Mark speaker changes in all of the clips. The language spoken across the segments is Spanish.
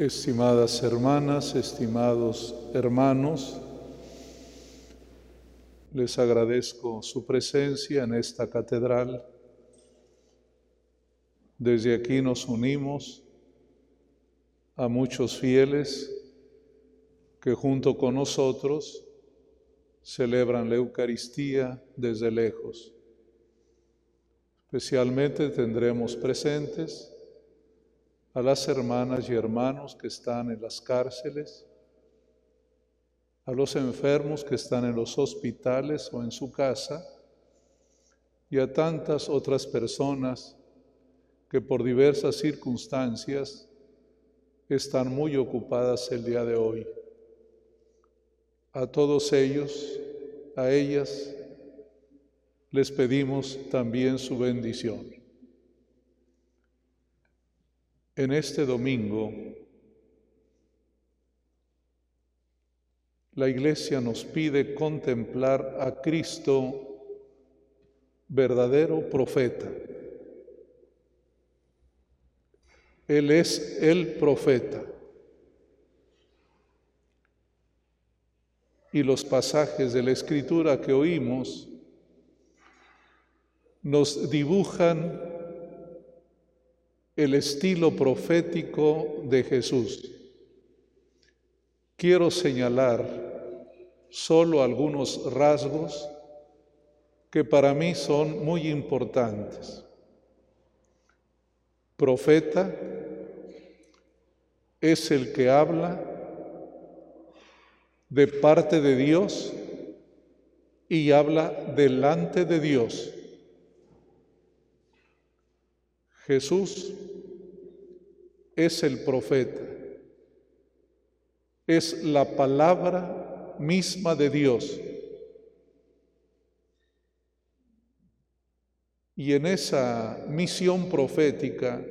Speaker 1: Estimadas hermanas, estimados hermanos, les agradezco su presencia en esta catedral. Desde aquí nos unimos a muchos fieles que junto con nosotros celebran la Eucaristía desde lejos. Especialmente tendremos presentes a las hermanas y hermanos que están en las cárceles, a los enfermos que están en los hospitales o en su casa, y a tantas otras personas que por diversas circunstancias están muy ocupadas el día de hoy. A todos ellos, a ellas, les pedimos también su bendición. En este domingo, la Iglesia nos pide contemplar a Cristo, verdadero profeta. Él es el profeta. Y los pasajes de la Escritura que oímos nos dibujan el estilo profético de Jesús. Quiero señalar solo algunos rasgos que para mí son muy importantes. Profeta es el que habla de parte de Dios y habla delante de Dios. Jesús es el profeta, es la palabra misma de Dios. Y en esa misión profética,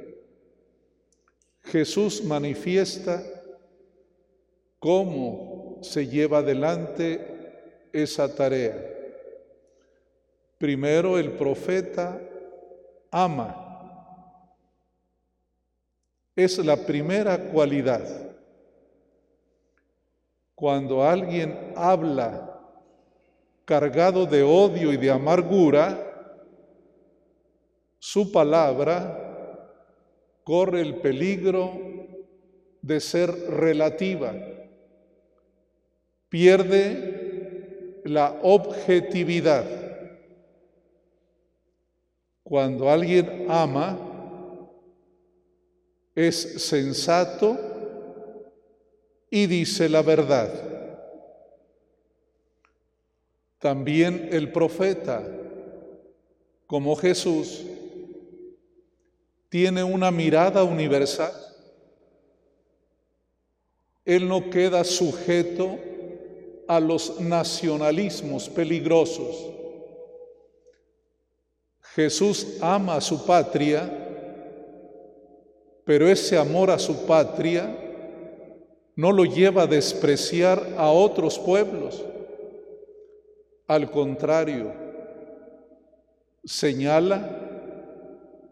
Speaker 1: Jesús manifiesta cómo se lleva adelante esa tarea. Primero el profeta ama es la primera cualidad. Cuando alguien habla cargado de odio y de amargura, su palabra corre el peligro de ser relativa, pierde la objetividad. Cuando alguien ama, es sensato y dice la verdad. También el profeta, como Jesús, tiene una mirada universal. Él no queda sujeto a los nacionalismos peligrosos. Jesús ama a su patria pero ese amor a su patria no lo lleva a despreciar a otros pueblos. Al contrario, señala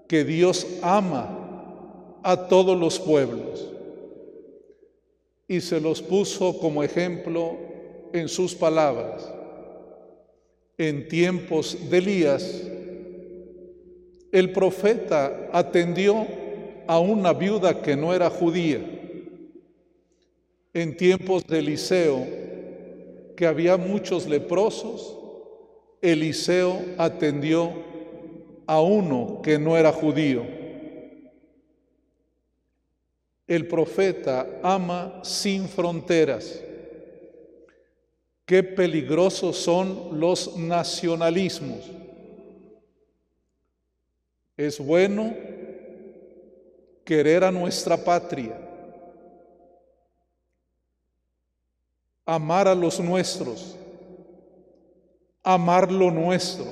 Speaker 1: que Dios ama a todos los pueblos y se los puso como ejemplo en sus palabras. En tiempos de Elías, el profeta atendió a una viuda que no era judía. En tiempos de Eliseo, que había muchos leprosos, Eliseo atendió a uno que no era judío. El profeta ama sin fronteras. Qué peligrosos son los nacionalismos. Es bueno querer a nuestra patria, amar a los nuestros, amar lo nuestro.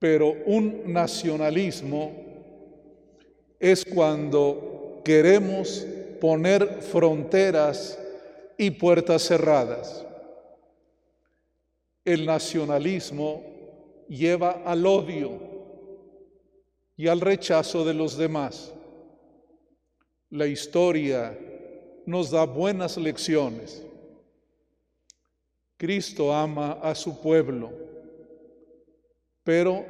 Speaker 1: Pero un nacionalismo es cuando queremos poner fronteras y puertas cerradas. El nacionalismo lleva al odio y al rechazo de los demás. La historia nos da buenas lecciones. Cristo ama a su pueblo, pero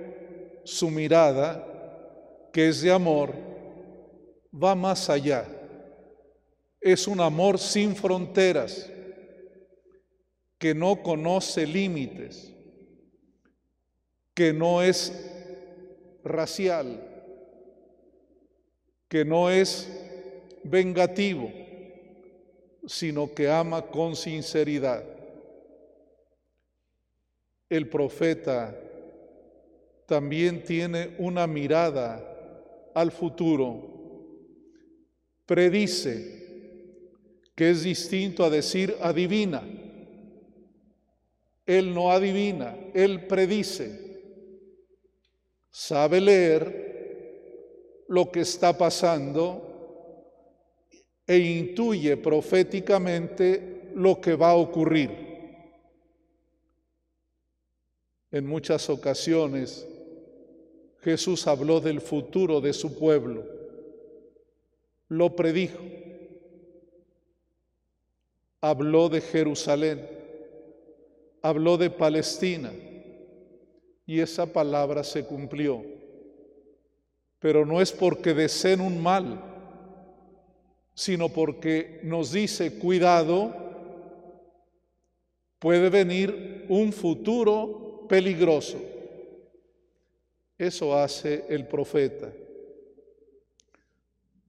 Speaker 1: su mirada, que es de amor, va más allá. Es un amor sin fronteras, que no conoce límites, que no es racial, que no es vengativo, sino que ama con sinceridad. El profeta también tiene una mirada al futuro. Predice, que es distinto a decir adivina. Él no adivina, él predice. Sabe leer lo que está pasando e intuye proféticamente lo que va a ocurrir. En muchas ocasiones Jesús habló del futuro de su pueblo, lo predijo, habló de Jerusalén, habló de Palestina y esa palabra se cumplió. Pero no es porque deseen un mal, sino porque nos dice, cuidado, puede venir un futuro peligroso. Eso hace el profeta.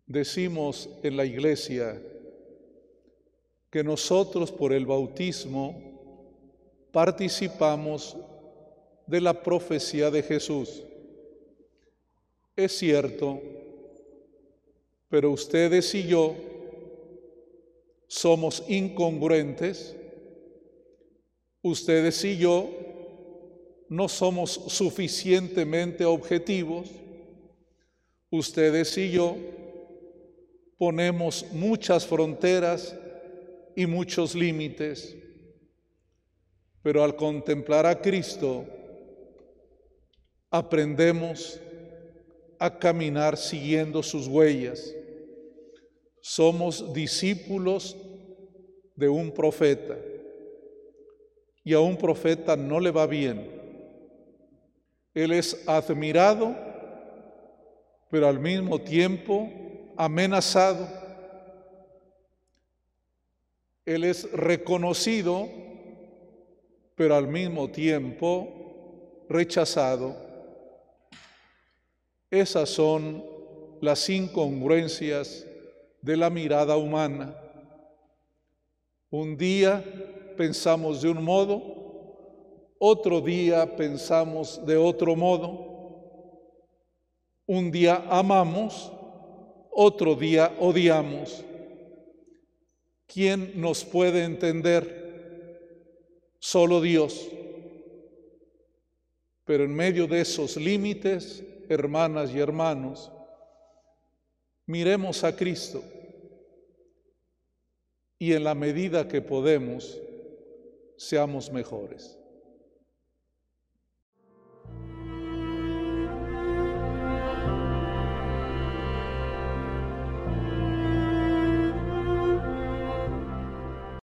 Speaker 1: Decimos en la iglesia que nosotros por el bautismo participamos de la profecía de Jesús. Es cierto pero ustedes y yo somos incongruentes, ustedes y yo no somos suficientemente objetivos, ustedes y yo ponemos muchas fronteras y muchos límites, pero al contemplar a Cristo aprendemos a caminar siguiendo sus huellas somos discípulos de un profeta y a un profeta no le va bien. Él es admirado, pero al mismo tiempo amenazado. Él es reconocido, pero al mismo tiempo rechazado. Esas son las incongruencias de la mirada humana. Un día pensamos de un modo, otro día pensamos de otro modo. Un día amamos, otro día odiamos. ¿Quién nos puede entender? Solo Dios. Pero en medio de esos límites, hermanas y hermanos, Miremos a Cristo y en la medida que podemos, seamos mejores.